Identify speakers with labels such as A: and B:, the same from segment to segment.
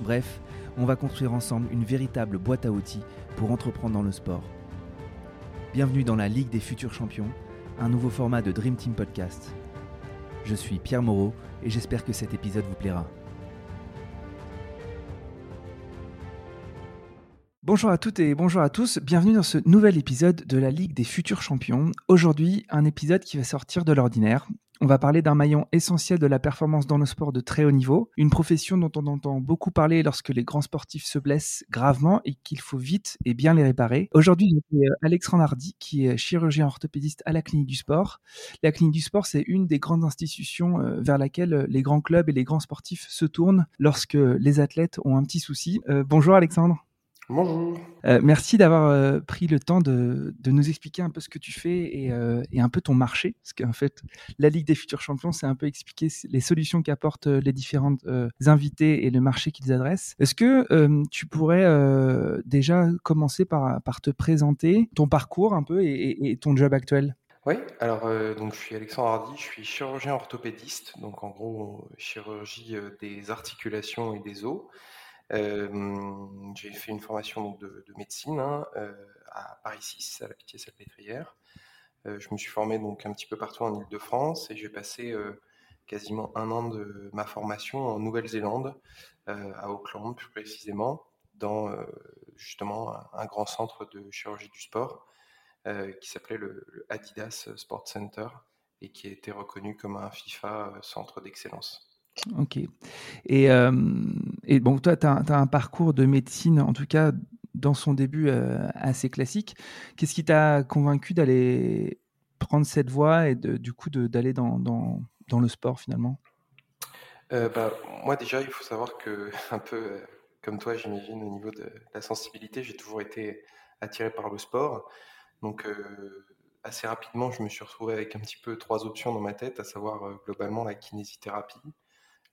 A: Bref, on va construire ensemble une véritable boîte à outils pour entreprendre dans le sport. Bienvenue dans la Ligue des futurs champions, un nouveau format de Dream Team Podcast. Je suis Pierre Moreau et j'espère que cet épisode vous plaira. Bonjour à toutes et bonjour à tous, bienvenue dans ce nouvel épisode de la Ligue des futurs champions. Aujourd'hui, un épisode qui va sortir de l'ordinaire. On va parler d'un maillon essentiel de la performance dans le sport de très haut niveau, une profession dont on entend beaucoup parler lorsque les grands sportifs se blessent gravement et qu'il faut vite et bien les réparer. Aujourd'hui, j'ai Alexandre Hardy, qui est chirurgien orthopédiste à la clinique du sport. La clinique du sport, c'est une des grandes institutions euh, vers laquelle les grands clubs et les grands sportifs se tournent lorsque les athlètes ont un petit souci. Euh, bonjour Alexandre.
B: Bonjour.
A: Euh, merci d'avoir euh, pris le temps de, nous expliquer un peu ce que tu fais euh, et, un peu ton marché. Parce qu'en fait, la Ligue des futurs champions, c'est un peu expliquer les solutions qu'apportent les différents invités et le marché qu'ils adressent. Est-ce que tu pourrais déjà commencer par, te présenter ton parcours un peu et, et ton job actuel?
B: Oui, alors donc je suis Alexandre Hardy, je suis chirurgien orthopédiste, donc en gros chirurgie des articulations et des os j'ai fait une formation de, médecine hein, à Paris 6, à la Pitié-Salpêtrière. je me suis formé donc un petit peu partout en Ile-de-France et j'ai passé quasiment un an de ma formation en Nouvelle-Zélande, à Auckland plus précisément, dans justement un, grand centre de chirurgie du sport qui s'appelait le, le, Adidas Sport Center et qui a été reconnu comme un FIFA centre d'excellence.
A: Ok. Et, euh, bon, toi, tu as, un parcours de médecine, en tout cas dans son début, euh, assez classique. Qu'est-ce qui t'a convaincu d'aller prendre cette voie et du coup d'aller dans, le sport finalement?
B: Euh, bah, Moi, déjà, il faut savoir que, un peu comme toi, j'imagine, au niveau de la sensibilité, j'ai toujours été attiré par le sport. Donc, assez rapidement, je me suis retrouvé avec un petit peu trois options dans ma tête, à savoir globalement la kinésithérapie,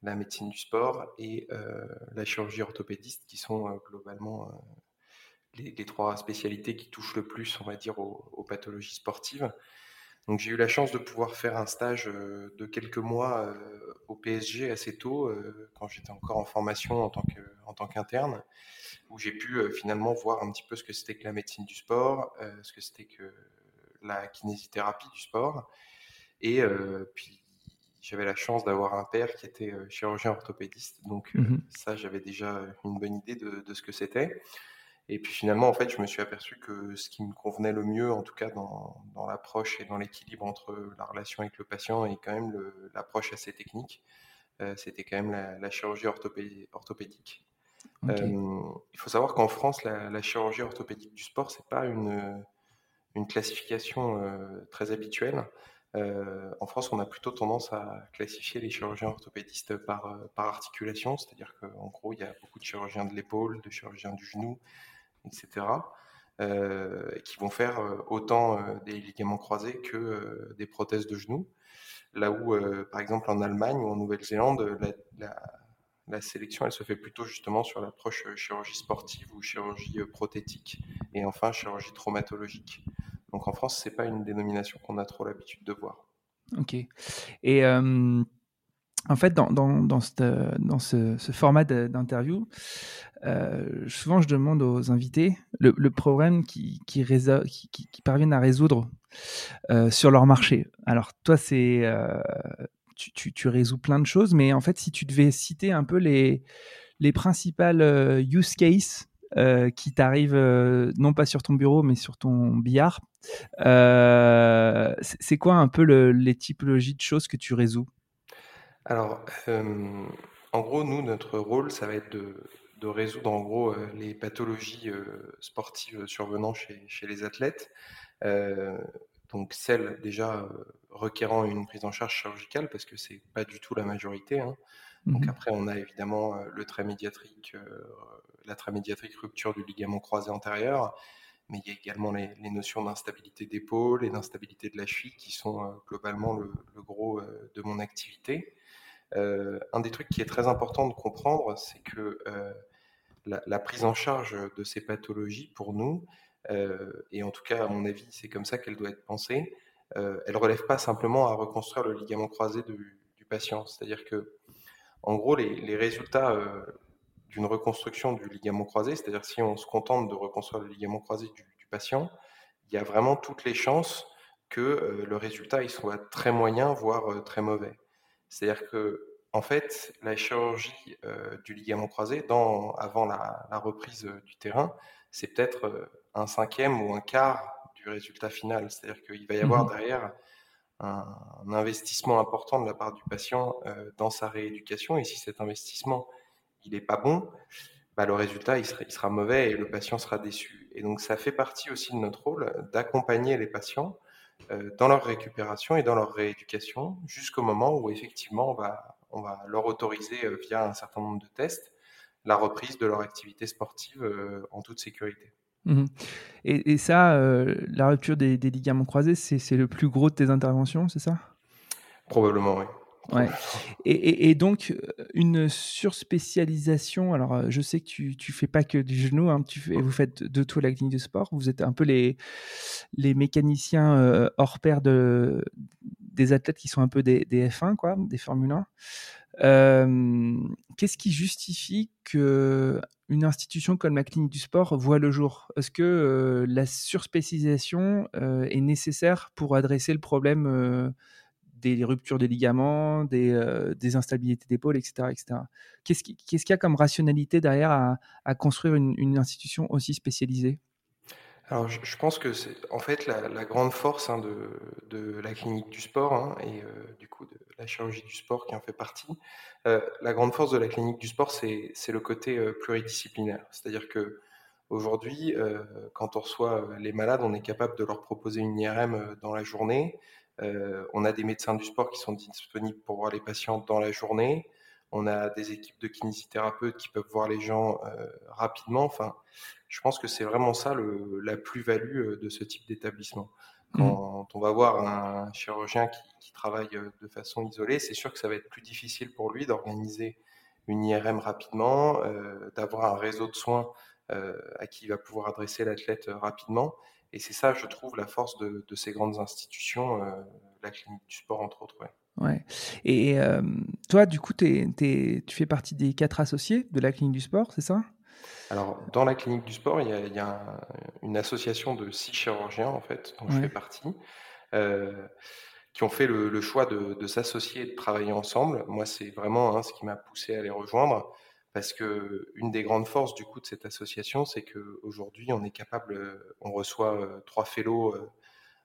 B: la médecine du sport et euh, la chirurgie orthopédiste, qui sont euh, globalement euh, les, trois spécialités qui touchent le plus, on va dire, aux, pathologies sportives. Donc j'ai eu la chance de pouvoir faire un stage de quelques mois au PSG assez tôt, quand j'étais encore en formation en tant que en tant qu'interne, où j'ai pu finalement voir un petit peu ce que c'était que la médecine du sport, ce que c'était que la kinésithérapie du sport, et puis j'avais la chance d'avoir un père qui était euh, chirurgien orthopédiste, donc euh, mmh ça, j'avais déjà une bonne idée de, ce que c'était. Et puis finalement, en fait, je me suis aperçu que ce qui me convenait le mieux, en tout cas dans, l'approche et dans l'équilibre entre la relation avec le patient et quand même l'approche assez technique, euh, c'était quand même la, chirurgie orthopédique. il faut savoir qu'en France, la, chirurgie orthopédique du sport, c'est pas une, une classification très habituelle. Euh, en France, on a plutôt tendance à classifier les chirurgiens orthopédistes par, euh, articulation, c'est-à-dire qu'en gros, il y a beaucoup de chirurgiens de l'épaule, de chirurgiens du genou, etc., euh, qui vont faire autant des ligaments croisés que des prothèses de genou. Là où, par exemple, en Allemagne ou en Nouvelle-Zélande, la, sélection, elle se fait plutôt justement sur l'approche chirurgie sportive ou chirurgie prothétique, et enfin chirurgie traumatologique. Donc en France, c'est pas une dénomination qu'on a trop l'habitude de voir.
A: Ok. Et euh, en fait, dans, dans, dans, dans ce, format d'interview, euh, souvent je demande aux invités le, problème qu'ils qui, qui, parviennent à résoudre euh, sur leur marché. Alors toi, c'est tu, tu, tu, résous plein de choses, mais en fait, si tu devais citer un peu les, les principales use cases euh, qui t'arrive euh, non pas sur ton bureau mais sur ton billard. Euh, c'est quoi un peu les typologies de choses que tu résous?
B: Alors, en gros, nous, notre rôle, ça va être de, résoudre en gros les pathologies sportives survenant chez, les athlètes. donc celles déjà requérant une prise en charge chirurgicale, parce que c'est pas du tout la majorité. Hein. Donc mmh après, on a évidemment le trait médiatrique, la trait médiatrique rupture du ligament croisé antérieur, mais il y a également les, notions d'instabilité d'épaule et d'instabilité de la cheville qui sont globalement le, gros de mon activité. un des trucs qui est très important de comprendre, c'est que la, prise en charge de ces pathologies, pour nous, et en tout cas à mon avis, c'est comme ça qu'elle doit être pensée, elle ne relève pas simplement à reconstruire le ligament croisé du, patient. C'est-à-dire que, en gros, les, résultats d'une reconstruction du ligament croisé, c'est-à-dire si on se contente de reconstruire le ligament croisé du, patient, il y a vraiment toutes les chances que le résultat il soit très moyen, voire très mauvais. C'est-à-dire que en fait, la chirurgie du ligament croisé, dans, avant la, reprise du terrain, c'est peut-être un cinquième ou un quart du résultat final. C'est-à-dire qu'il va y avoir mmh derrière un, investissement important de la part du patient dans sa rééducation. Et si cet investissement n'est pas bon, bah, le résultat sera, mauvais et le patient sera déçu. Et donc ça fait partie aussi de notre rôle d'accompagner les patients dans leur récupération et dans leur rééducation jusqu'au moment où effectivement on va, on va leur autoriser via un certain nombre de tests la reprise de leur activité sportive en toute sécurité.
A: Mmh et, ça, la rupture des, des ligaments croisés, c'est le plus gros de tes interventions, c'est ça?
B: Probablement, oui.
A: Ouais. Et, donc, une surspécialisation. Alors, je sais que tu, tu fais pas que du genou, hein, tu fais, vous faites de tout la clinique de sport. Vous êtes un peu les, les mécaniciens hors pair de, des athlètes qui sont un peu des, des F1, quoi, des Formule 1. Qu'est-ce qui justifie que une institution comme la clinique du sport voit le jour? Est-ce que la surspécialisation est nécessaire pour adresser le problème des ruptures des ligaments, des, euh, instabilités d'épaule, etc. etc. Qu'est-ce qu'il y a comme rationalité derrière à, construire une, institution aussi spécialisée?
B: Alors, je, pense que c'est en fait la, grande force hein, de, la clinique du sport hein, et euh, du coup de la chirurgie du sport qui en fait partie. Euh, la grande force de la clinique du sport, c'est le côté pluridisciplinaire. C'est-à-dire que aujourd'hui, quand on reçoit les malades, on est capable de leur proposer une IRM dans la journée. Euh, on a des médecins du sport qui sont disponibles pour voir les patients dans la journée. On a des équipes de kinésithérapeutes qui peuvent voir les gens euh, rapidement. Enfin, je pense que c'est vraiment ça la plus-value euh, de ce type d'établissement. Mmh. Quand on va voir un chirurgien qui, travaille de façon isolée, c'est sûr que ça va être plus difficile pour lui d'organiser une IRM rapidement, d'avoir un réseau de soins à qui il va pouvoir adresser l'athlète rapidement. Et c'est ça, je trouve, la force de, ces grandes institutions, euh, la clinique du sport, entre autres.
A: Ouais. ouais. Et euh, toi, du coup, tu fais partie des quatre associés de la clinique du sport, c'est ça?
B: Alors, dans la clinique du sport, il y a, une association de six chirurgiens, en fait, dont je fais partie. Euh, qui ont fait le, choix de, s'associer et de travailler ensemble. Moi, c'est vraiment hein, ce qui m'a poussé à les rejoindre parce que une des grandes forces du coup de cette association, c'est qu'aujourd'hui, on est capable, on reçoit euh, trois fellows euh,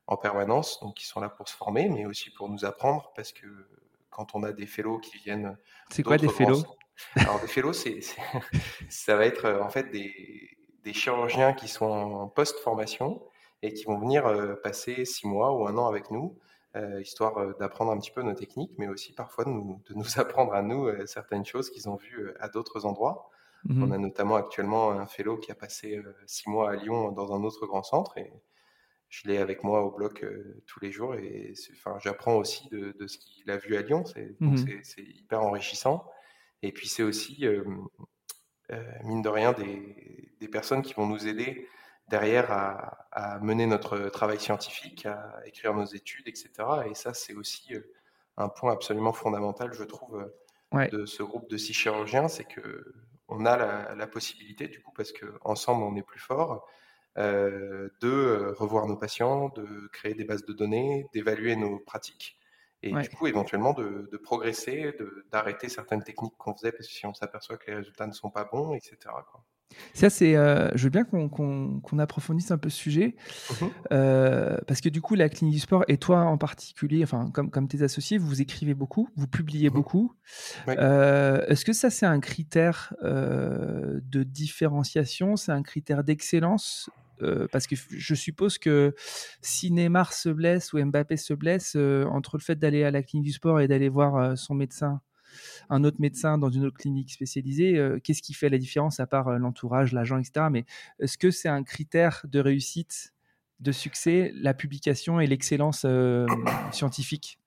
B: en permanence, donc qui sont là pour se former, mais aussi pour nous apprendre, parce que quand on a des fellows qui viennent,
A: c'est quoi des fellows?
B: Alors des fellows, c'est, ça va être euh, en fait des, des chirurgiens qui sont en post-formation et qui vont venir passer six mois ou un an avec nous euh, histoire euh, d'apprendre un petit peu nos techniques, mais aussi parfois de nous, de nous apprendre à nous euh, certaines choses qu'ils ont vues à d'autres endroits. Mmh On a notamment actuellement un fellow qui a passé six mois à Lyon dans un autre grand centre et je l'ai avec moi au bloc tous les jours et enfin, j'apprends aussi de, de ce qu'il a vu à Lyon. C'est mmh hyper enrichissant. Et puis c'est aussi, mine de rien, des, des, personnes qui vont nous aider derrière à, mener notre travail scientifique, à écrire nos études, etc. Et ça, c'est aussi un point absolument fondamental, je trouve, de ce groupe de six chirurgiens, c'est que on a la, possibilité, du coup, parce qu'ensemble, on est plus fort, euh, de revoir nos patients, de créer des bases de données, d'évaluer nos pratiques, et du coup, éventuellement, de, de progresser, d'arrêter certaines techniques qu'on faisait, parce que si on s'aperçoit que les résultats ne sont pas bons, etc. Quoi.
A: Ça, c'est. Euh, je veux bien qu'on approfondisse un peu ce sujet. Mmh euh, parce que du coup, la clinique du sport et toi en particulier, enfin, comme, comme tes associés, vous écrivez beaucoup, vous publiez mmh beaucoup. Euh, est-ce que ça, c'est un critère de différenciation C'est un critère d'excellence parce que je suppose que si Neymar se blesse ou Mbappé se blesse, entre le fait d'aller à la clinique du sport et d'aller voir son médecin un autre médecin dans une autre clinique spécialisée, qu'est-ce qui fait la différence à part l'entourage, l'agent, etc. Mais est-ce que c'est un critère de réussite, de succès, la publication et l'excellence scientifique?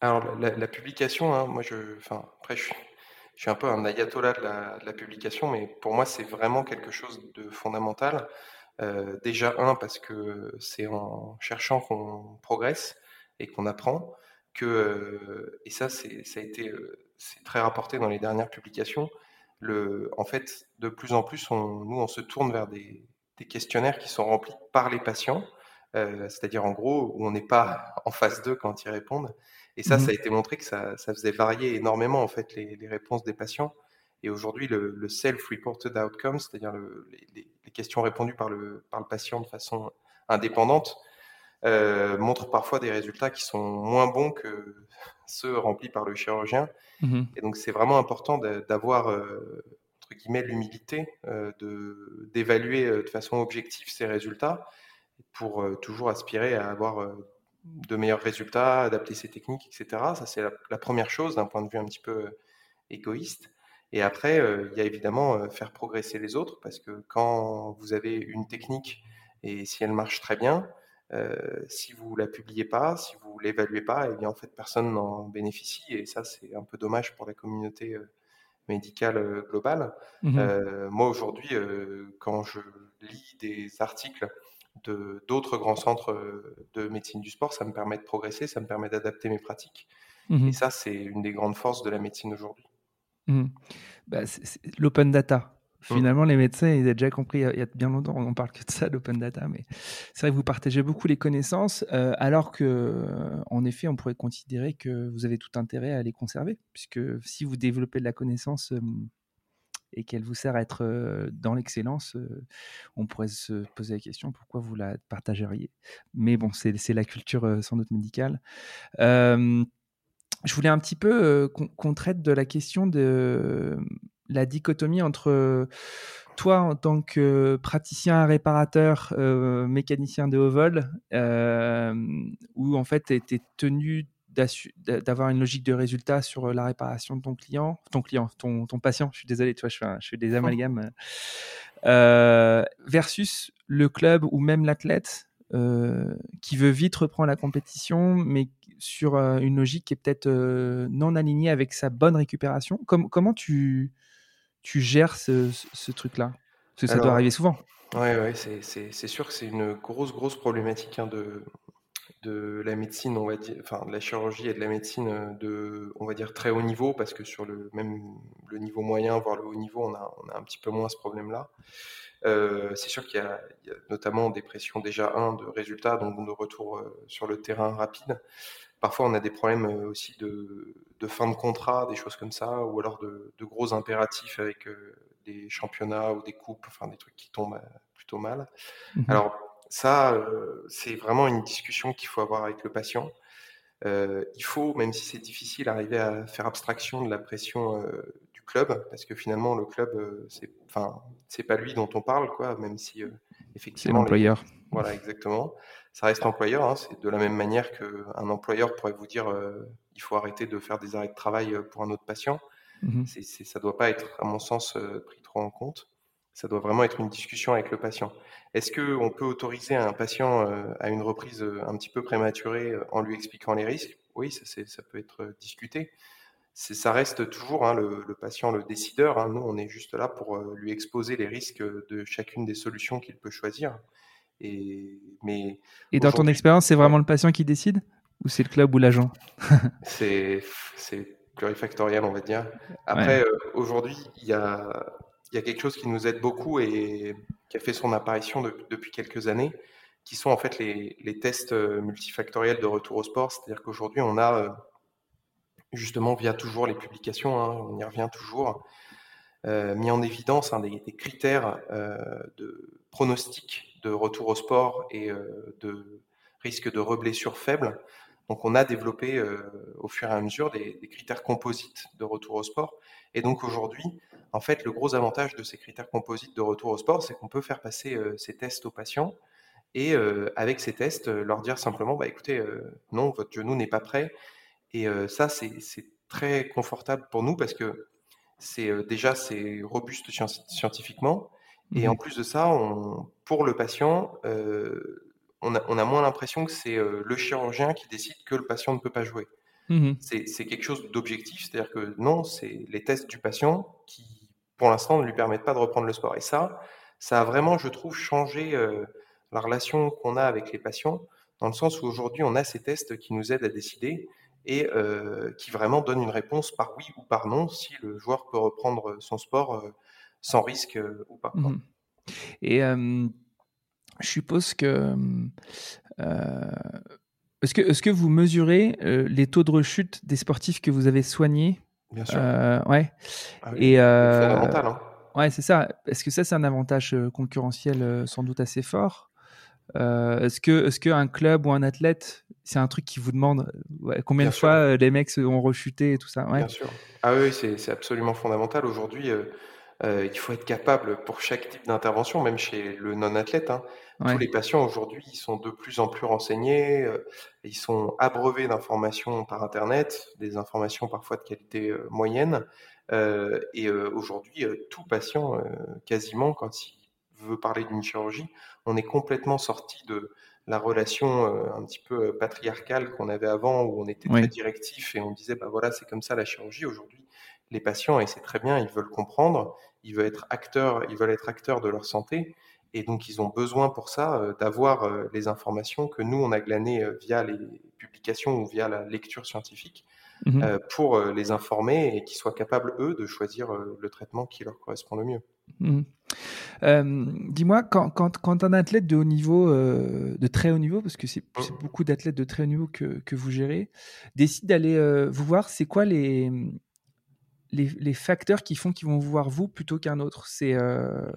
B: Alors la, publication, hein, moi je, après je suis, un peu un ayatollah de de la publication, mais pour moi c'est vraiment quelque chose de fondamental. Euh, déjà, un, parce que c'est en cherchant qu'on progresse et qu'on apprend, que, euh, et ça, c'est, ça a été euh, c'est très rapporté dans les dernières publications, le, en fait, de plus en plus, on, nous, on se tourne vers des, des questionnaires qui sont remplis par les patients, c'est-à-dire en gros, où on n'est pas en phase 2 quand ils répondent. Et ça, mmh ça a été montré que ça, ça, faisait varier énormément, en fait, les, les réponses des patients. Et aujourd'hui, le, self-reported outcome, c'est-à-dire les, questions répondues par le, par le patient de façon indépendante, euh, montrent parfois des résultats qui sont moins bons que ceux remplis par le chirurgien. Mmh Et donc, c'est vraiment important d'avoir, euh, entre guillemets, l'humilité euh, d'évaluer de façon objective ces résultats pour toujours aspirer à avoir de meilleurs résultats, adapter ses techniques, etc. Ça, c'est la, première chose d'un point de vue un petit peu égoïste. Et après, euh, il y a évidemment euh, faire progresser les autres, parce que quand vous avez une technique et si elle marche très bien, euh, si vous la publiez pas, si vous l'évaluez pas, eh bien en fait personne n'en bénéficie et ça c'est un peu dommage pour la communauté médicale globale. Mmh moi aujourd'hui, quand je lis des articles de d'autres grands centres de médecine du sport, ça me permet de progresser, ça me permet d'adapter mes pratiques. Mmh et ça c'est une des grandes forces de la médecine aujourd'hui.
A: Mmh. Bah, l'open data. Mmh. Finalement, les médecins, ils ont déjà compris il y a bien longtemps, on parle que de ça, l'open data, mais c'est vrai que vous partagez beaucoup les connaissances, euh, alors que, euh, en effet, on pourrait considérer que vous avez tout intérêt à les conserver, puisque si vous développez de la connaissance euh, et qu'elle vous sert à être dans l'excellence, on pourrait se poser la question pourquoi vous la partageriez? Mais bon, c'est la culture sans doute médicale je voulais un petit peu euh, qu'on traite de la question de la dichotomie entre toi en tant que praticien réparateur, euh, mécanicien de haut vol, euh, où en fait tu étais tenu d'avoir une logique de résultat sur la réparation de ton client, ton client, ton, ton patient, je suis désolé, tu vois, je fais, je fais des amalgames, versus le club ou même l'athlète qui veut vite reprendre la compétition, mais sur euh, une logique qui est peut-être euh, non alignée avec sa bonne récupération. comment tu, tu gères ce, truc-là? Parce que ça doit arriver souvent.
B: Oui, ouais, c'est sûr que c'est une grosse, grosse problématique hein, de, de la médecine, on va dire, enfin de la chirurgie et de la médecine euh, de, on va dire, très haut niveau, parce que sur le même le niveau moyen, voire le haut niveau, on a, on a un petit peu moins ce problème-là. c'est sûr qu'il y, a notamment des pressions déjà, un, de résultats, donc de retour sur le terrain rapide. Parfois, on a des problèmes euh, aussi de, fin de contrat, des choses comme ça, ou alors de, gros impératifs avec euh, des championnats ou des coupes, enfin des trucs qui tombent euh, plutôt mal. Mmh alors ça, c'est vraiment une discussion qu'il faut avoir avec le patient. il faut, même si c'est difficile, arriver à faire abstraction de la pression club, parce que finalement, le club, c'est, enfin, c'est pas lui dont on parle, quoi, même si effectivement.
A: C'est l'employeur.
B: Voilà, exactement ça reste employeur. Hein, c'est de la même manière qu'un employeur pourrait vous dire euh, il faut arrêter de faire des arrêts de travail euh, pour un autre patient. Mmh ça ne doit pas être, à mon sens, euh, pris trop en compte. Ça doit vraiment être une discussion avec le patient. Est-ce qu'on peut autoriser un patient à une reprise un petit peu prématurée en lui expliquant les risques? Oui, ça, ça, peut être discuté. Ça reste toujours hein, le, patient le décideur. Hein. Nous, on est juste là pour lui exposer les risques de chacune des solutions qu'il peut choisir. Et, mais
A: et dans ton expérience, c'est vraiment le patient qui décide Ou c'est le club ou l'agent?
B: C'est plurifactoriel, on va dire. Après, euh, aujourd'hui, il y a, y a, quelque chose qui nous aide beaucoup et qui a fait son apparition depuis quelques années, qui sont en fait les, les, tests euh, multifactoriels de retour au sport. C'est-à-dire qu'aujourd'hui, on a, euh, justement, via toujours les publications, hein, on y revient toujours, mis en évidence hein, des, critères de pronostic de retour au sport et euh, de risque de reblessure faible. Donc on a développé euh, au fur et à mesure des, critères composites de retour au sport. Et donc aujourd'hui, en fait, le gros avantage de ces critères composites de retour au sport, c'est qu'on peut faire passer euh, ces tests aux patients et avec ces tests, leur dire simplement, bah, écoutez, non, votre genou n'est pas prêt. Et ça, c'est très confortable pour nous parce que c'est déjà c'est robuste scientifiquement et en mmh plus de ça, on, pour le patient, on a, on, a, moins l'impression que c'est le chirurgien qui décide que le patient ne peut pas jouer. Mmh c'est quelque chose d'objectif, c'est-à-dire que non, c'est les tests du patient qui, pour l'instant, ne lui permettent pas de reprendre le sport. Et ça, ça a vraiment, je trouve, changé la relation qu'on a avec les patients, dans le sens où aujourd'hui, on a ces tests qui nous aident à décider et qui vraiment donnent une réponse par oui ou par non si le joueur peut reprendre son sport sans risque ou pas.
A: Mmh et je suppose que est-ce que, est que vous mesurez les taux de rechute des sportifs que vous avez soignés?
B: Bien sûr.
A: ouais.
B: Ah et c'est fondamental. Hein.
A: Ouais, c'est ça. Est-ce que ça, c'est un avantage concurrentiel sans doute assez fort? Est-ce que, est-ce qu'un club ou un athlète, c'est un truc qui vous demande combien de fois les mecs ont rechuté et tout ça?
B: Bien sûr. Ah oui, c'est absolument fondamental. Aujourd'hui, euh, il faut être capable pour chaque type d'intervention, même chez le non-athlète. Hein. Tous les patients aujourd'hui, ils sont de plus en plus renseignés, euh, ils sont abreuvés d'informations par Internet, des informations parfois de qualité euh, moyenne. et aujourd'hui, tout patient, quasiment, quand il veut parler d'une chirurgie, on est complètement sorti de la relation un petit peu patriarcale qu'on avait avant, où on était très directif et on disait, bah voilà, c'est comme ça la chirurgie. Aujourd'hui, les patients, et c'est très bien, ils veulent comprendre, ils veulent être acteurs, ils veulent être acteurs de leur santé. Et donc, ils ont besoin pour ça euh, d'avoir euh, les informations que nous, on a glanées euh, via les publications ou via la lecture scientifique mmh pour les informer et qu'ils soient capables, eux, de choisir le traitement qui leur correspond le mieux.
A: Mmh dis-moi, quand, quand, quand, un athlète de haut niveau, de très haut niveau, parce que c'est mmh. beaucoup d'athlètes de très haut niveau que, que vous gérez, décide d'aller vous voir, c'est quoi les, les, facteurs qui font qu'ils vont vous voir vous plutôt qu'un autre? C'est. Euh,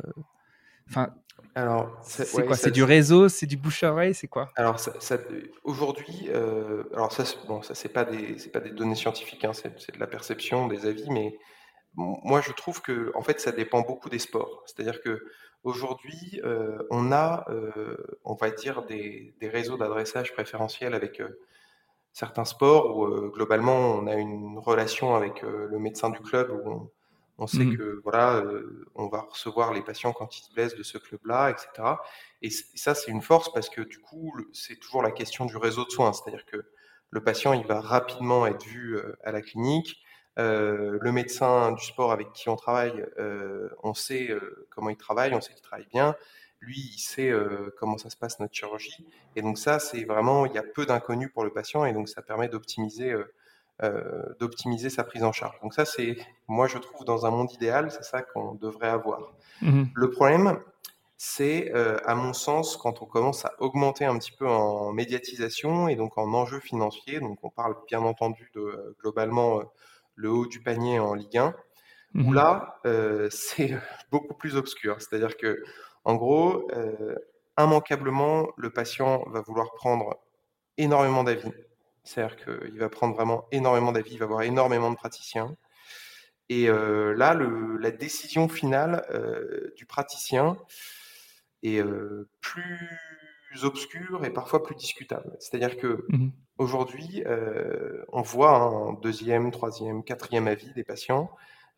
A: enfin.
B: Alors,
A: c'est quoi? C'est du réseau, c'est du bouche à oreille, c'est quoi?
B: Alors, ça, aujourd'hui, euh, alors ça, bon, ça c'est pas des, c'est pas des données scientifiques, hein, c'est, de la perception, des avis, mais moi je trouve que, en fait, ça dépend beaucoup des sports. C'est-à-dire que aujourd'hui, euh, on a, on va dire, des, des réseaux d'adressage préférentiels avec certains sports où euh, globalement on a une relation avec euh, le médecin du club où on, sait mmh. que voilà, euh, on va recevoir les patients quand ils se blessent de ce club-là, etc. Et, ça, c'est une force parce que du coup, c'est toujours la question du réseau de soins, c'est-à-dire que le patient, il va rapidement être vu à la clinique. Le médecin du sport avec qui on travaille, on sait comment il travaille, on sait qu'il travaille bien lui, il sait euh, comment ça se passe notre chirurgie. Et donc ça, c'est vraiment, il y a peu d'inconnus pour le patient et donc ça permet d'optimiser, euh, euh, d'optimiser sa prise en charge. Donc ça, c'est, moi, je trouve, dans un monde idéal, c'est ça qu'on devrait avoir. Mmh le problème, c'est, à mon sens, quand on commence à augmenter un petit peu en médiatisation et donc en enjeux financiers, donc on parle bien entendu de globalement le haut du panier en Ligue 1, où mmh là, c'est beaucoup plus obscur. C'est-à-dire que en gros, euh, immanquablement, le patient va vouloir prendre énormément d'avis. C'est-à-dire qu'il va prendre vraiment énormément d'avis, il va avoir énormément de praticiens. Et euh, là, la décision finale euh, du praticien est plus obscure et parfois plus discutable. C'est-à-dire que mmh aujourd'hui, on voit un deuxième, troisième, quatrième avis des patients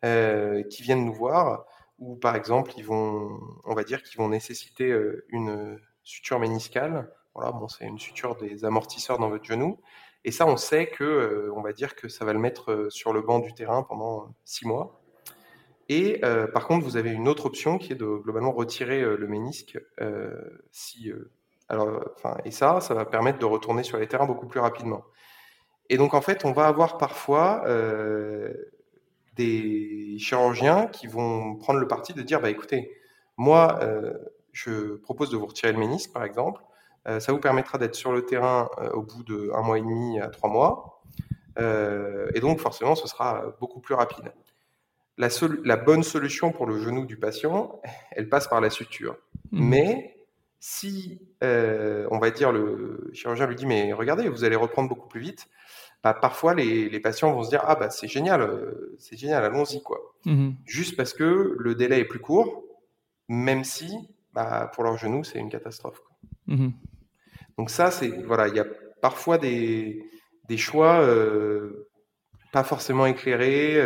B: qui viennent nous voir ou par exemple, ils vont, on va dire qu'ils vont nécessiter euh, une suture méniscale. Voilà, bon, c'est une suture des amortisseurs dans votre genou. Et ça, on sait que, euh, on va dire que ça va le mettre euh, sur le banc du terrain pendant six mois. Et par contre, vous avez une autre option qui est de globalement retirer le ménisque. si, alors, enfin, et ça, ça va permettre de retourner sur les terrains beaucoup plus rapidement. Et donc, en fait, on va avoir parfois des chirurgiens qui vont prendre le parti de dire bah, écoutez, moi, euh, je propose de vous retirer le ménisque, par exemple. Euh, ça vous permettra d'être sur le terrain euh, au bout d'un mois et demi à trois mois. et donc, forcément, ce sera beaucoup plus rapide. La, la, bonne solution pour le genou du patient, elle passe par la suture. Mmh. Mais si, on va dire, le chirurgien lui dit mais regardez, vous allez reprendre beaucoup plus vite, bah, parfois les, patients vont se dire ah bah c'est génial, euh, c'est génial, allons-y quoi. Mmh Juste parce que le délai est plus court, même si bah, pour leur genou c'est une catastrophe. Mmh Donc ça c'est voilà, il y a parfois des, des choix euh, pas forcément éclairé.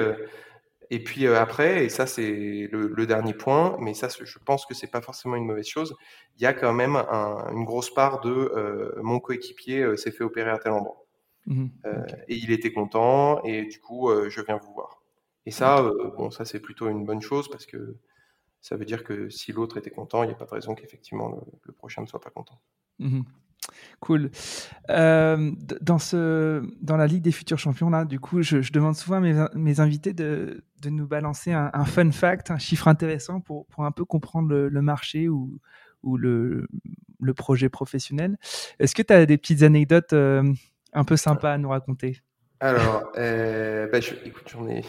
B: Et puis après, et ça c'est le, dernier point, mais ça je pense que c'est pas forcément une mauvaise chose. Il y a quand même une grosse part de mon coéquipier s'est fait opérer à tel endroit. Mmh et il était content, et du coup je viens vous voir. Et ça, bon, ça c'est plutôt une bonne chose parce que ça veut dire que si l'autre était content, il n'y a pas de raison qu'effectivement le, prochain ne soit pas content.
A: Mmh cool. Euh, dans, ce, dans la Ligue des futurs champions, là, du coup, je, demande souvent à mes, invités de, de, nous balancer un, fun fact, un chiffre intéressant pour, pour un peu comprendre le, marché ou, ou le, le, projet professionnel. Est-ce que tu as des petites anecdotes euh, un peu sympas à nous raconter?
B: Alors, euh, bah, écoute, j'en ai.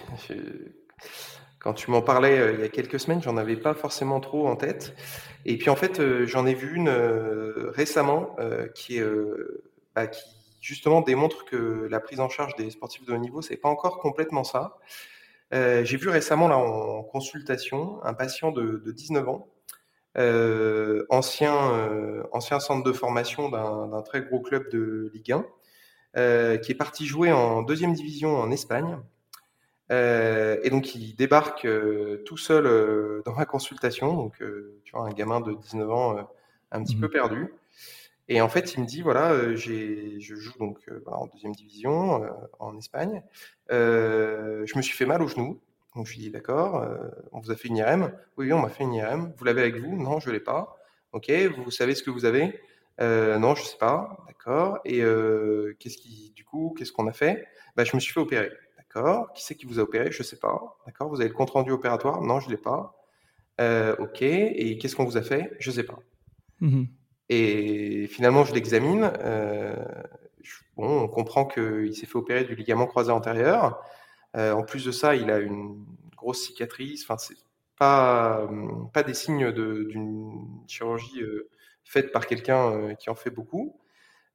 B: Quand tu m'en parlais euh, il y a quelques semaines, j'en avais pas forcément trop en tête. Et puis en fait, euh, j'en ai vu une euh, récemment bah, qui justement démontre que la prise en charge des sportifs de haut niveau, c'est pas encore complètement ça. J'ai vu récemment là en consultation un patient de, de 19 ans, ancien ancien centre de formation d'un très gros club de Ligue 1, qui est parti jouer en deuxième division en Espagne euh, et donc, il débarque euh, tout seul euh, dans ma consultation. Donc, tu vois, un gamin de 19 ans, un petit mmh peu perdu. Et en fait, il me dit voilà, j'ai, je joue donc en deuxième division en Espagne. je me suis fait mal au genou. Donc, je lui dis d'accord, on vous a fait une IRM Oui, on m'a fait une IRM. Vous l'avez avec vous? Non, je l'ai pas. Ok, vous savez ce que vous avez? Non, je sais pas. D'accord. Et qu'est-ce qui, du coup, qu'est-ce qu'on a fait? Bah, Je me suis fait opérer. D'accord. Qui c'est qui vous a opéré? Je ne sais pas. D'accord. Vous avez le compte rendu opératoire? Non, je ne l'ai pas. Euh, ok. Et qu'est-ce qu'on vous a fait? Je ne sais pas. Mmh Et finalement, je l'examine. Euh, bon, on comprend qu'il s'est fait opérer du ligament croisé antérieur. Euh, en plus de ça, il a une grosse cicatrice. Enfin, c'est pas pas des signes d'une chirurgie faite par quelqu'un qui en fait beaucoup.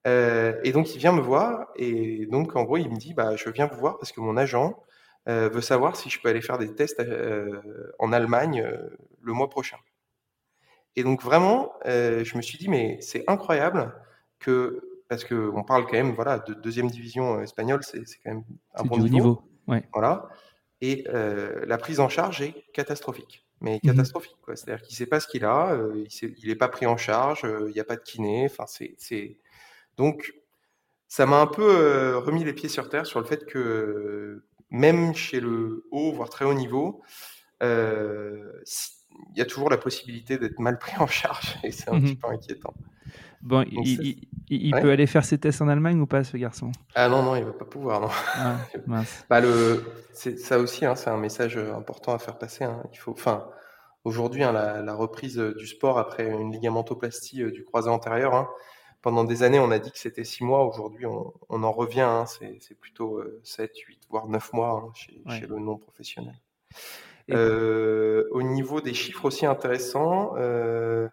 B: Euh, et donc, il vient me voir et donc, en gros, il me dit, bah, je viens vous voir parce que mon agent euh, veut savoir si je peux aller faire des tests euh, en Allemagne le mois prochain. Et donc, vraiment, je me suis dit, mais c'est incroyable que, parce qu'on parle quand même, voilà, de deuxième division espagnole, c'est quand même un bon niveau. niveau. Voilà. Et la prise en charge est catastrophique mais mmh catastrophique. C'est-à-dire qu'il ne sait pas ce qu'il a, il n'est pas pris en charge, il n'y a pas de kiné. Enfin, c'est donc, ça m'a un peu euh, remis les pieds sur terre sur le fait que même chez le haut, voire très haut niveau, euh, il y a toujours la possibilité d'être mal pris en charge et c'est un mmh petit peu inquiétant.
A: Bon, il, peut aller faire ses tests en Allemagne ou pas, ce garçon?
B: Ah non, non, il va pas pouvoir, non. Ah, bah, le, ça aussi, hein, c'est un message important à faire passer. Hein. Il faut, enfin, aujourd'hui, hein, la, la, reprise du sport après une ligamentoplastie euh, du croisé antérieur, pendant des années, on a dit que c'était six mois. Aujourd'hui, on, en revient. Hein. c'est plutôt 7, euh, 8, voire 9 mois hein, chez, le non-professionnel. Euh, au niveau des chiffres aussi intéressants, euh,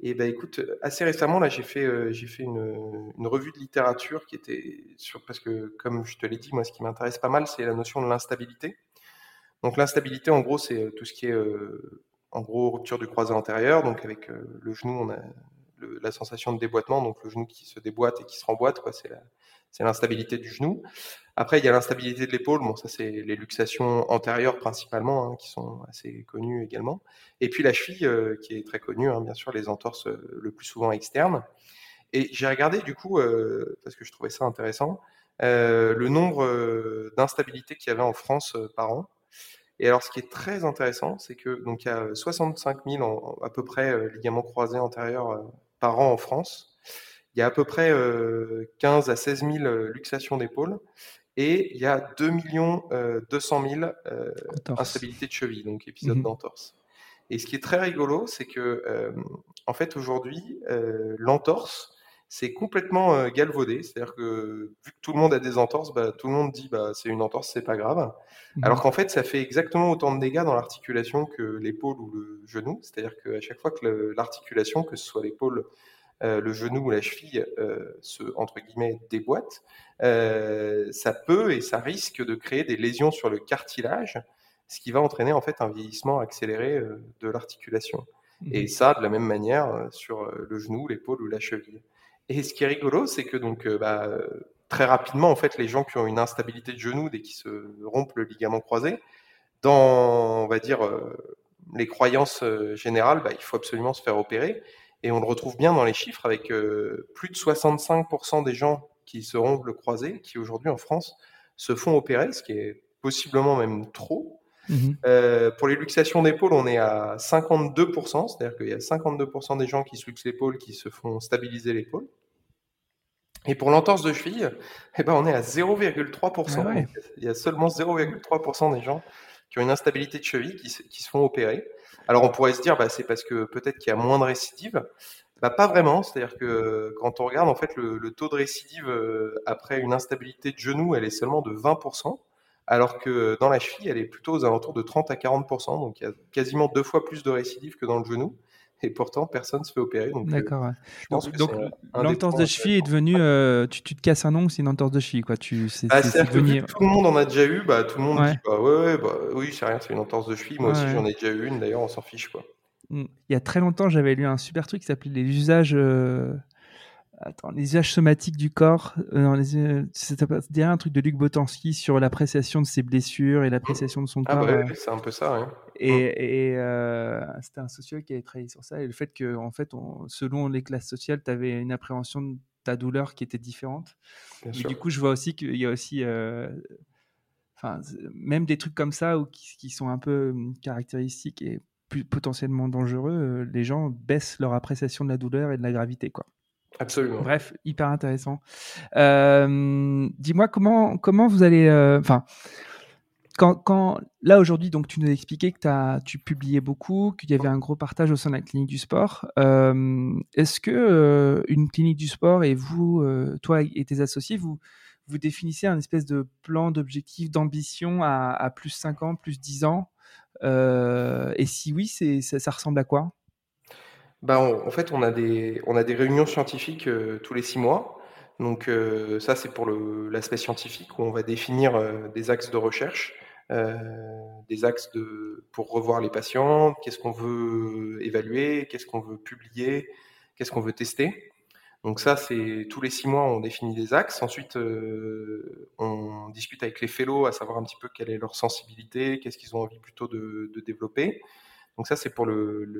B: et ben écoute, assez récemment là, j'ai fait j'ai fait une, revue de littérature qui était sur parce que comme je te l'ai dit, moi, ce qui m'intéresse pas mal, c'est la notion de l'instabilité. Donc l'instabilité, en gros, c'est tout ce qui est en gros rupture du croisé antérieur. Donc avec le genou, on a la sensation de déboîtement, donc le genou qui se déboîte et qui se remboîte, quoi, c'est, l'instabilité du genou. Après, il y a l'instabilité de l'épaule, bon, ça c'est les luxations antérieures principalement, hein, qui sont assez connues également. Et puis la cheville, euh, qui est très connue, hein, bien sûr, les entorses euh, le plus souvent externes. Et j'ai regardé du coup, euh, parce que je trouvais ça intéressant, le nombre d'instabilités qu'il y avait en France par an. Et alors, ce qui est très intéressant, c'est que donc il y a 65 000 à peu près ligaments croisés antérieurs par an en France. Il y a à peu près 15 euh, à 16 000 euh, luxations d'épaule et il y a 2 200 000 instabilités de cheville, donc épisode mmh d'entorse. Et ce qui est très rigolo, c'est que en fait aujourd'hui, l'entorse, c'est complètement galvaudé. C'est-à-dire que vu que tout le monde a des entorses, bah, tout le monde dit bah, c'est une entorse, c'est pas grave. Mmh Alors qu'en fait, ça fait exactement autant de dégâts dans l'articulation que l'épaule ou le genou. C'est-à-dire qu'à chaque fois que l'articulation, que ce soit l'épaule, euh, le genou ou la cheville, euh, se entre guillemets déboîte, euh, ça peut et ça risque de créer des lésions sur le cartilage, ce qui va entraîner en fait un vieillissement accéléré de l'articulation. Mmh et ça, de la même manière sur le genou, l'épaule ou la cheville. Et ce qui est rigolo, c'est que donc bah, très rapidement, en fait, les gens qui ont une instabilité de genou dès qu'ils se rompent le ligament croisé, dans, on va dire, les croyances générales, bah, il faut absolument se faire opérer. Et on le retrouve bien dans les chiffres avec plus de 65% des gens qui se rompent le croisé, qui aujourd'hui en France se font opérer, ce qui est possiblement même trop. Mmh euh, pour les luxations d'épaule, on est à 52%, c'est-à-dire qu'il y a 52% des gens qui se luxent l'épaule qui se font stabiliser l'épaule. Et pour l'entorse de cheville, eh ben, on est à 0,3%. Ah Il y a seulement 0,3% des gens qui ont une instabilité de cheville qui, se font opérer. Alors on pourrait se dire, bah, c'est parce que peut-être qu'il y a moins de récidives. Bah, pas vraiment, c'est-à-dire que quand on regarde en fait le, le, taux de récidive euh, après une instabilité de genou, elle est seulement de 20% alors que dans la cheville, elle est plutôt aux alentours de 30 à 40%, donc il y a quasiment deux fois plus de récidives que dans le genou. Et pourtant, personne ne se fait opérer.
A: Euh, D'accord. donc, l'entorse de cheville est devenue. Euh, tu, te casses un ongle, c'est une entorse de cheville. Quoi. Tu,
B: bah, tout le monde en a déjà eu. Bah, tout le monde dit bah, ouais, bah, oui, c'est rien, c'est une entorse de cheville. Moi aussi, j'en ai déjà eu une. D'ailleurs, on s'en fiche. Quoi.
A: Mm. Il y a très longtemps, j'avais lu un super truc qui s'appelait Les usages euh, Attends, les usages somatiques du corps. Euh, euh un truc de Luc Botanski sur l'appréciation de ses blessures et l'appréciation de son
B: ah
A: corps.
B: Ah, c'est un peu ça.
A: Et, et euh, c'était un sociologue qui avait travaillé sur ça. Et le fait que, en fait, selon les classes sociales, tu avais une appréhension de ta douleur qui était différente. du coup, je vois aussi qu'il y a aussi. Euh, enfin, même des trucs comme ça ou qui, qui, sont un peu hum, caractéristiques et plus potentiellement dangereux, les gens baissent leur appréciation de la douleur et de la gravité, quoi.
B: Absolument.
A: Bref, hyper intéressant. Euh, dis-moi comment, comment vous allez. Euh, enfin, quand, quand, là aujourd'hui, donc tu nous as expliqué que as, tu publiais beaucoup, qu'il y avait un gros partage au sein de la clinique du sport. Euh, est-ce que une clinique du sport et vous, toi et tes associés, vous, vous définissez un espèce de plan d'objectif, d'ambition à, plus 5 ans, plus 10 ans? Et si oui, ça ressemble à quoi?
B: Bah, en fait, on a des, on a des réunions scientifiques euh, tous les six mois. Donc euh, ça, c'est pour l'aspect scientifique où on va définir euh, des axes de recherche, des axes de, pour revoir les patients, qu'est-ce qu'on veut évaluer, qu'est-ce qu'on veut publier, qu'est-ce qu'on veut tester. Donc ça, c'est tous les six mois, on définit des axes. Ensuite, on discute avec les fellows à savoir un petit peu quelle est leur sensibilité, qu'est-ce qu'ils ont envie plutôt de, de développer. Donc ça, c'est pour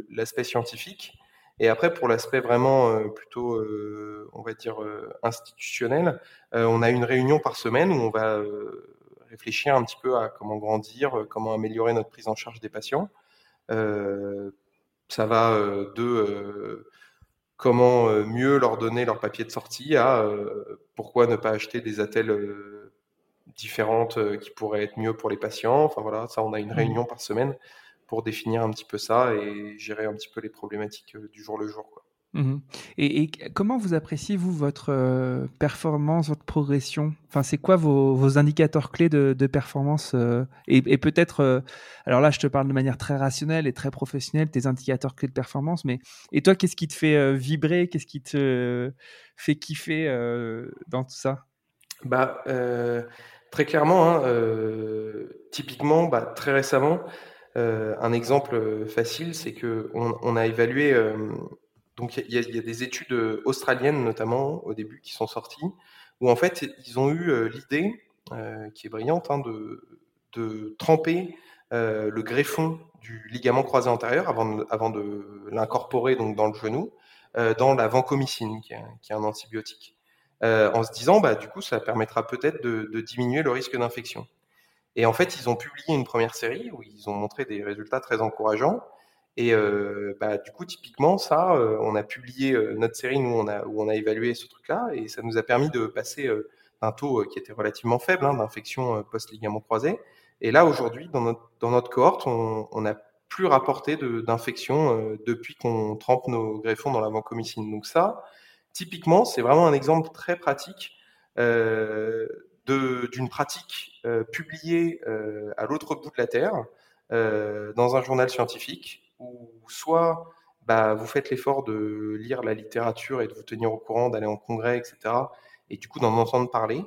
B: l'aspect scientifique. Et après, pour l'aspect vraiment euh, plutôt, euh, on va dire, euh, institutionnel, on a une réunion par semaine où on va réfléchir un petit peu à comment grandir, comment améliorer notre prise en charge des patients. ça va de comment mieux leur donner leur papier de sortie à pourquoi ne pas acheter des attelles différentes qui pourraient être mieux pour les patients. Enfin voilà, ça, on a une mmh. réunion par semaine pour définir un petit peu ça et gérer un petit peu les problématiques euh, du jour le jour. Quoi.
A: Mmh et, comment vous appréciez, vous, votre euh, performance, votre progression? Enfin, c'est quoi vos, indicateurs clés de, performance euh, Et, peut-être, alors là, je te parle de manière très rationnelle et très professionnelle, tes indicateurs clés de performance, mais et toi, qu'est-ce qui te fait vibrer? Qu'est-ce qui te fait kiffer dans tout ça?
B: Bah, Très clairement, hein, typiquement, bah, très récemment, euh, un exemple euh, facile, c'est que on, a évalué. Euh, donc il y, a des études australiennes notamment au début qui sont sorties où en fait ils ont eu l'idée qui est brillante hein, de, tremper le greffon du ligament croisé antérieur avant de, l'incorporer donc dans le genou dans la vancomycine qui est, un antibiotique en se disant bah du coup ça permettra peut-être de diminuer le risque d'infection. Et en fait, ils ont publié une première série où ils ont montré des résultats très encourageants. Et euh, bah, du coup, typiquement, ça, euh, on a publié euh, notre série nous, on a, où on a évalué ce truc-là, et ça nous a permis de passer d'un taux qui était relativement faible hein, d'infection post-ligament croisé. Et là, aujourd'hui, dans notre, dans notre cohorte, on n'a plus rapporté d'infection depuis qu'on trempe nos greffons dans la vancomycine. Donc ça, typiquement, c'est vraiment un exemple très pratique d'une pratique euh, publiée euh, à l'autre bout de la Terre, euh, dans un journal scientifique, où soit bah, vous faites l'effort de lire la littérature et de vous tenir au courant, d'aller en congrès, etc., et du coup d'en entendre parler,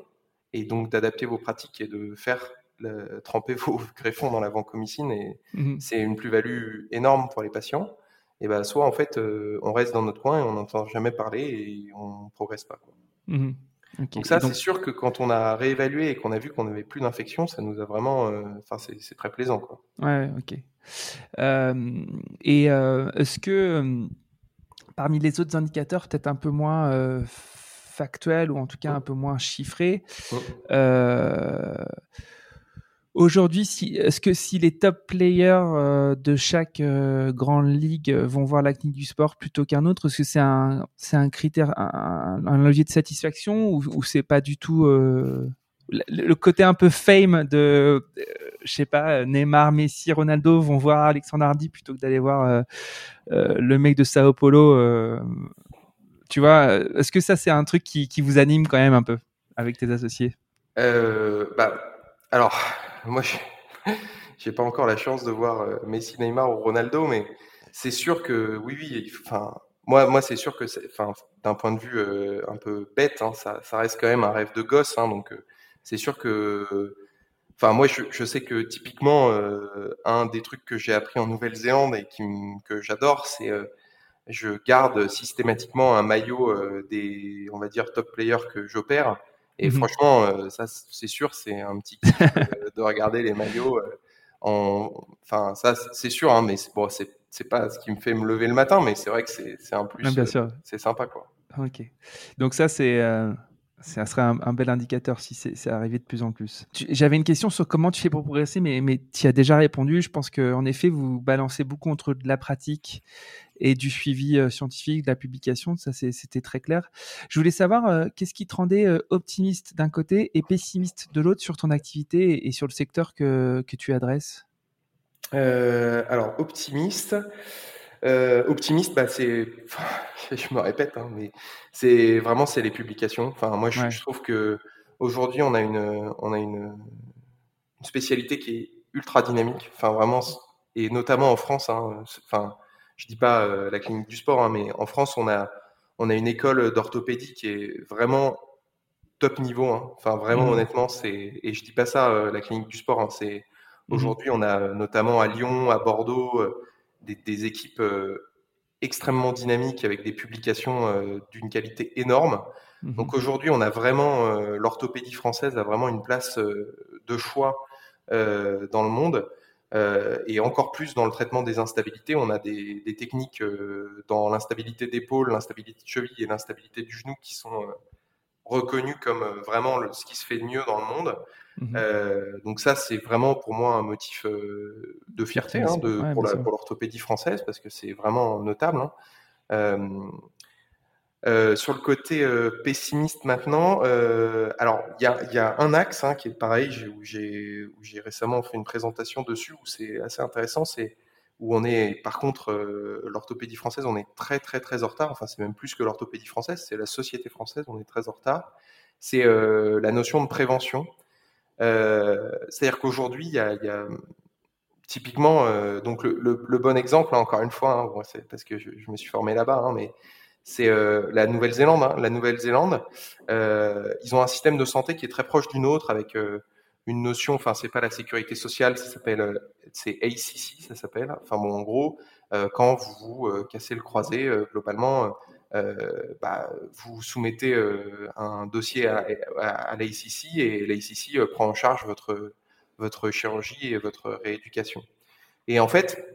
B: et donc d'adapter vos pratiques et de faire tremper vos greffons dans la vancomycine, et mmh c'est une plus-value énorme pour les patients. Et bah, soit en fait, on reste dans notre coin et on n'entend jamais parler et on ne progresse pas. Quoi.
A: Mmh
B: Donc ça, c'est sûr que quand on a réévalué et qu'on a vu qu'on n'avait plus d'infection, ça nous a vraiment, enfin, c'est très plaisant, quoi.
A: Ouais, ok. et est-ce que parmi les autres indicateurs, peut-être un peu moins factuels ou en tout cas un peu moins chiffrés, Aujourd'hui, est-ce que si les top players euh, de chaque euh, grande ligue vont voir la du sport plutôt qu'un autre, est-ce que c'est un, c'est critère, un, un, levier de satisfaction ou, c'est pas du tout euh, le, côté un peu fame de, je sais pas, Neymar, Messi, Ronaldo vont voir Alexandre Hardy plutôt que d'aller voir le mec de Sao Paulo. tu vois, est-ce que ça c'est un truc qui, qui vous anime quand même un peu avec tes associés?
B: Bah, alors moi, j'ai pas encore la chance de voir euh, Messi, Neymar ou Ronaldo, mais c'est sûr que oui, oui. Enfin, moi, moi, c'est sûr que, d'un point de vue euh, un peu bête, hein, ça, reste quand même un rêve de gosse. Hein, donc, euh, c'est sûr que, enfin, moi, je, sais que typiquement, un des trucs que j'ai appris en Nouvelle-Zélande et que j'adore, c'est je garde systématiquement un maillot des, on va dire, top players que j'opère. Et mmh franchement, euh, ça, c'est sûr, c'est un petit kiff euh, de regarder les maillots. Euh, en... Enfin, ça, c'est sûr, hein, mais bon, c'est pas ce qui me fait me lever le matin, mais c'est vrai que c'est un plus. bien sûr. c'est sympa, quoi.
A: Ok. Donc ça, c'est ça serait un, bel indicateur si c'est arrivé de plus en plus. J'avais une question sur comment tu fais pour progresser, mais, mais tu as déjà répondu. Je pense qu'en effet, vous balancez beaucoup entre de la pratique et du suivi euh, scientifique, de la publication. Ça, c'était très clair. Je voulais savoir, euh, qu'est-ce qui te rendait euh, optimiste d'un côté et pessimiste de l'autre sur ton activité et, sur le secteur que, que tu adresses?
B: Alors, optimiste. Optimiste, bah, c'est, je me répète, hein, mais c'est vraiment c'est les publications. Enfin, moi, je, trouve que aujourd'hui, on a une, on a une, une, spécialité qui est ultra dynamique. Enfin, vraiment, et notamment en France. Hein, enfin, je dis pas euh, la clinique du sport, hein, mais en France, on a, on a une école d'orthopédie qui est vraiment top niveau. Hein. Enfin, vraiment, mmh. honnêtement, c'est et je dis pas ça la clinique du sport. C'est mmh. aujourd'hui, on a notamment à Lyon, à Bordeaux, des, des, équipes extrêmement dynamiques avec des publications euh, d'une qualité énorme. Mmh Donc aujourd'hui, on a vraiment euh, l'orthopédie française a vraiment une place euh, de choix dans le monde. et encore plus dans le traitement des instabilités, on a des, des techniques dans l'instabilité d'épaule, l'instabilité de cheville et l'instabilité du genou qui sont reconnues comme vraiment ce qui se fait de mieux dans le monde. Mmh euh, donc ça, c'est vraiment pour moi un motif euh, de fierté hein, de, pour l'orthopédie française parce que c'est vraiment notable. Hein. Euh, sur le côté pessimiste maintenant, alors il y a, y a, un axe hein, qui est pareil, où j'ai récemment fait une présentation dessus où c'est assez intéressant, c'est où on est, par contre, l'orthopédie française, on est très très très en retard. Enfin, c'est même plus que l'orthopédie française, c'est la société française, on est très en retard. C'est la notion de prévention. Euh, c'est-à-dire qu'aujourd'hui, il y a, typiquement, euh, donc le, bon exemple, encore une fois, hein, c'est parce que je, me suis formé là-bas, hein, mais c'est euh, la Nouvelle-Zélande. Hein. La Nouvelle-Zélande, ils ont un système de santé qui est très proche du nôtre, avec une notion, enfin c'est pas la sécurité sociale, ça s'appelle, c'est ACC, ça s'appelle. Enfin bon, en gros, quand vous, cassez le croisé, globalement, bah, vous soumettez euh, un dossier à, à, l'ACC et l'ACC euh, prend en charge votre, votre chirurgie et votre rééducation. Et en fait,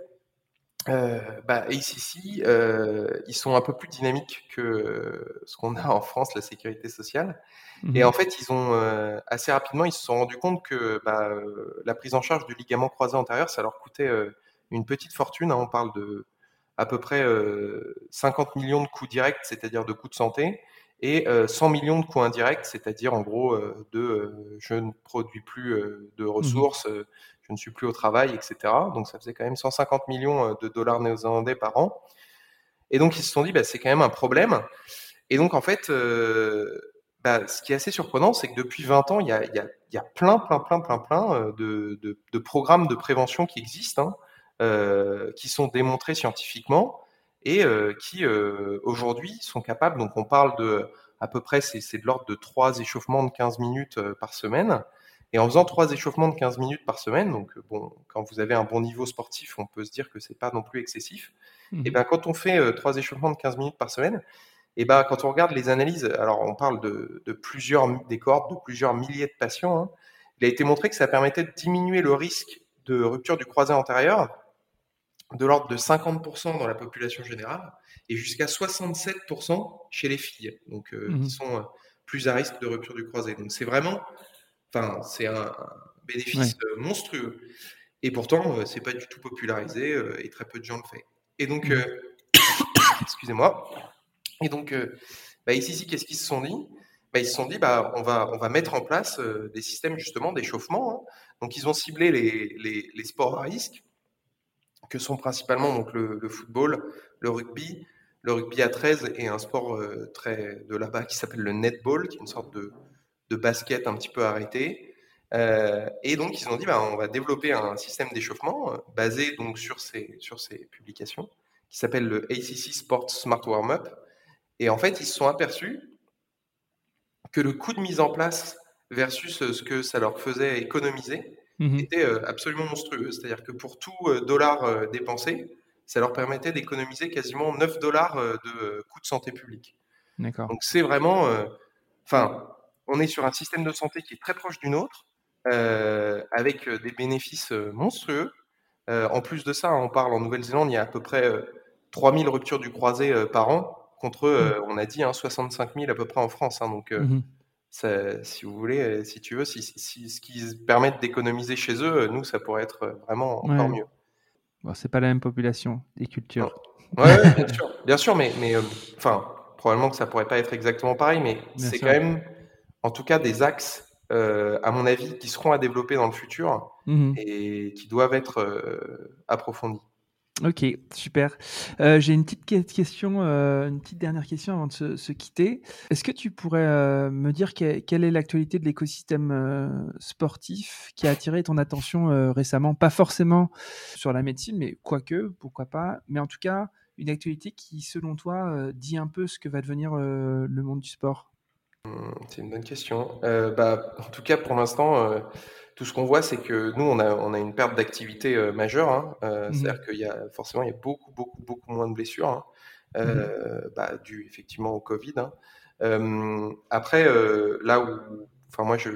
B: euh, bah, ACC, euh, ils sont un peu plus dynamiques que ce qu'on a en France, la sécurité sociale. Et en mmh fait, ils ont assez rapidement, ils se sont rendus compte que bah, la prise en charge du ligament croisé antérieur, ça leur coûtait une petite fortune. Hein, on parle de à peu près 50 euh, millions de coûts directs, c'est-à-dire de coûts de santé, et 100 euh, millions de coûts indirects, c'est-à-dire en gros euh, de je ne produis plus de mmh ressources, je ne suis plus au travail, etc. Donc ça faisait quand même 150 millions de dollars néo-zélandais par an. Et donc ils se sont dit, bah, c'est quand même un problème. Et donc en fait, bah, ce qui est assez surprenant, c'est que depuis 20 ans, il y a, y, a, y a, plein, plein, plein, plein, plein de, de, de programmes de prévention qui existent. Hein. Euh, qui sont démontrés scientifiquement et euh, qui euh, aujourd'hui sont capables, donc on parle de à peu près, c'est de l'ordre de trois échauffements de 15 minutes par semaine. Et en faisant trois échauffements de 15 minutes par semaine, donc bon, quand vous avez un bon niveau sportif, on peut se dire que c'est pas non plus excessif. Et mmh. bien quand on fait trois échauffements de 15 minutes par semaine, Et bah, quand on regarde les analyses, alors on parle de, de plusieurs des cohortes de plusieurs milliers de patients, hein, il a été montré que ça permettait de diminuer le risque de rupture du croisé antérieur de l'ordre de 50% dans la population générale et jusqu'à 67% chez les filles, donc euh,
A: Mhm.
B: qui sont euh, plus à risque de rupture du croisé. Donc c'est vraiment, enfin c'est un, bénéfice euh, monstrueux. Et pourtant, euh, c'est pas du tout popularisé et très peu de gens le font. Et donc, euh, excusez-moi. Et donc, bah, ici, ici, qu'est-ce qu'ils se sont dit? Bah, Ils se sont dit, bah, on va, on va mettre en place euh, des systèmes justement d'échauffement. hein. Donc, ils ont ciblé les, les, les sports à risque, que sont principalement donc le, football, le rugby, le rugby à 13 et un sport euh, très de là-bas qui s'appelle le netball, qui est une sorte de, de basket un petit peu arrêté. Euh, et donc, ils ont dit, bah, on va développer un système d'échauffement euh, basé donc sur ces, sur ces publications, qui s'appelle le ACC Sports Smart Warm-Up. Et en fait, ils se sont aperçus que le coût de mise en place versus ce que ça leur faisait économiser
A: Mhm.
B: était euh, absolument monstrueux. C'est-à-dire que pour tout euh, dollar euh, dépensé, ça leur permettait d'économiser quasiment 9 dollars de euh, coût de santé publique.
A: D'accord.
B: Donc c'est vraiment, euh, enfin, on est sur un système de santé qui est très proche du nôtre, euh, avec des bénéfices monstrueux. Euh, en plus de ça, on parle en Nouvelle-Zélande, il y a à peu près euh, 3000 ruptures du croisé par an, contre, euh, on a dit, hein, 65 000 à peu près en France. hein. donc,
A: Mhm.
B: Ça- si vous voulez, euh, si tu veux, si, si ce qu'ils permettent d'économiser chez eux, euh, nous, ça pourrait être euh, vraiment encore
A: Ouais.
B: mieux.
A: Bon, c'est pas la même population et culture.
B: Ouais, ouais, bien sûr, bien sûr, mais, mais euh, enfin, probablement que ça pourrait pas être exactement pareil, mais c'est quand même, en tout cas, des axes, euh, à mon avis, qui seront à développer dans le futur
A: Mhm.
B: et qui doivent être euh, approfondis.
A: Ok, super. Euh, J'ai une petite que- question, euh, une petite dernière question avant de se, quitter. Est-ce que tu pourrais euh, me dire que- quelle est l'actualité de l'écosystème sportif qui a attiré ton attention récemment? Pas forcément sur la médecine, mais quoique, pourquoi pas. Mais en tout cas, une actualité qui, selon toi, dit un peu ce que va devenir le monde du sport?
B: Hum, C'est une bonne question. Bah, en tout cas, pour l'instant, tout ce qu'on voit, c'est que nous, on a, on a une perte d'activité euh, majeure. hein. Euh,
A: Mhm.
B: C'est-à-dire qu'il y a forcément, il y a beaucoup, beaucoup, beaucoup moins de blessures, hein, euh, bah, dû effectivement au Covid. hein. Après, là où, enfin moi, je,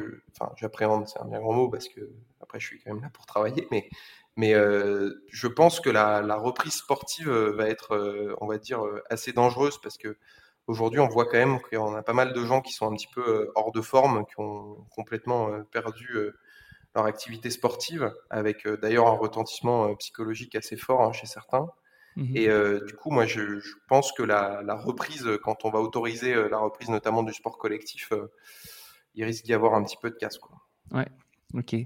B: j'appréhende, c'est un bien grand mot parce que après, je suis quand même là pour travailler, mais, mais je pense que la, la reprise sportive va être, on va dire, assez dangereuse parce que Aujourd'hui, on voit quand même qu'on a pas mal de gens qui sont un petit peu hors de forme, qui ont complètement perdu leur activité sportive, avec euh, d'ailleurs un retentissement euh, psychologique assez fort hein, chez certains.
A: Mhm.
B: Et euh, du coup, moi, je, je pense que la, la reprise, quand on va autoriser euh, la reprise notamment du sport collectif, euh, il risque d'y avoir un petit peu de casse. Quoi.
A: Ok,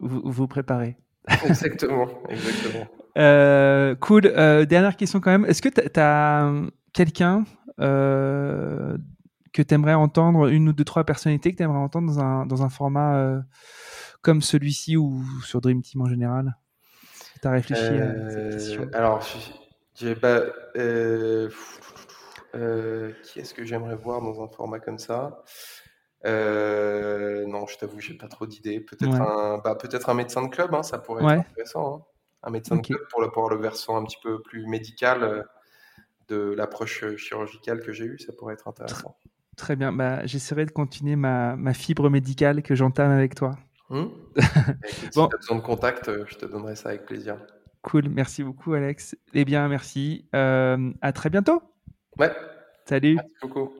A: vous vous préparez.
B: Exactement, exactement.
A: Cool. Dernière question quand même. Est-ce que tu as quelqu'un que tu aimerais entendre, une ou deux, trois personnalités que tu aimerais entendre dans un, dans un format comme celui-ci ou sur Dream Team en général? Tu as réfléchi à cette question?
B: Euh, alors, j'ai- pas. euh, euh, qui est-ce que j'aimerais voir dans un format comme ça? Euh, Non, je t'avoue, j'ai pas trop d'idées. Peut-être
A: Ouais.
B: un, bah, peut-être un médecin de club, hein, ça pourrait
A: Ouais.
B: être intéressant. hein. Un médecin de club pour le, versant un petit peu plus médical de l'approche chirurgicale que j'ai eue, ça pourrait être intéressant.
A: Très bien. Bah, J'essaierai de continuer ma, ma fibre médicale que j'entame avec toi.
B: Hmm? Bah, écoute,
A: Bon.
B: Si tu as besoin de contact, euh, je te donnerai ça avec plaisir.
A: Cool. Merci beaucoup, Alex. Eh bien, merci. Euh, à très bientôt.
B: Ouais,
A: Salut.
B: merci beaucoup.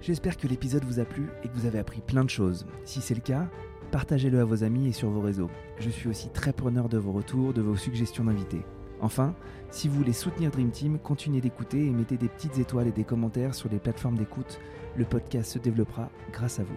A: J'espère que l'épisode vous a plu et que vous avez appris plein de choses. Si c'est le cas, partagez-le à vos amis et sur vos réseaux. Je suis aussi très preneur de vos retours, de vos suggestions d'invités. Enfin, si vous voulez soutenir Dream Team, continuez d'écouter et mettez des petites étoiles et des commentaires sur les plateformes d'écoute. Le podcast se développera grâce à vous.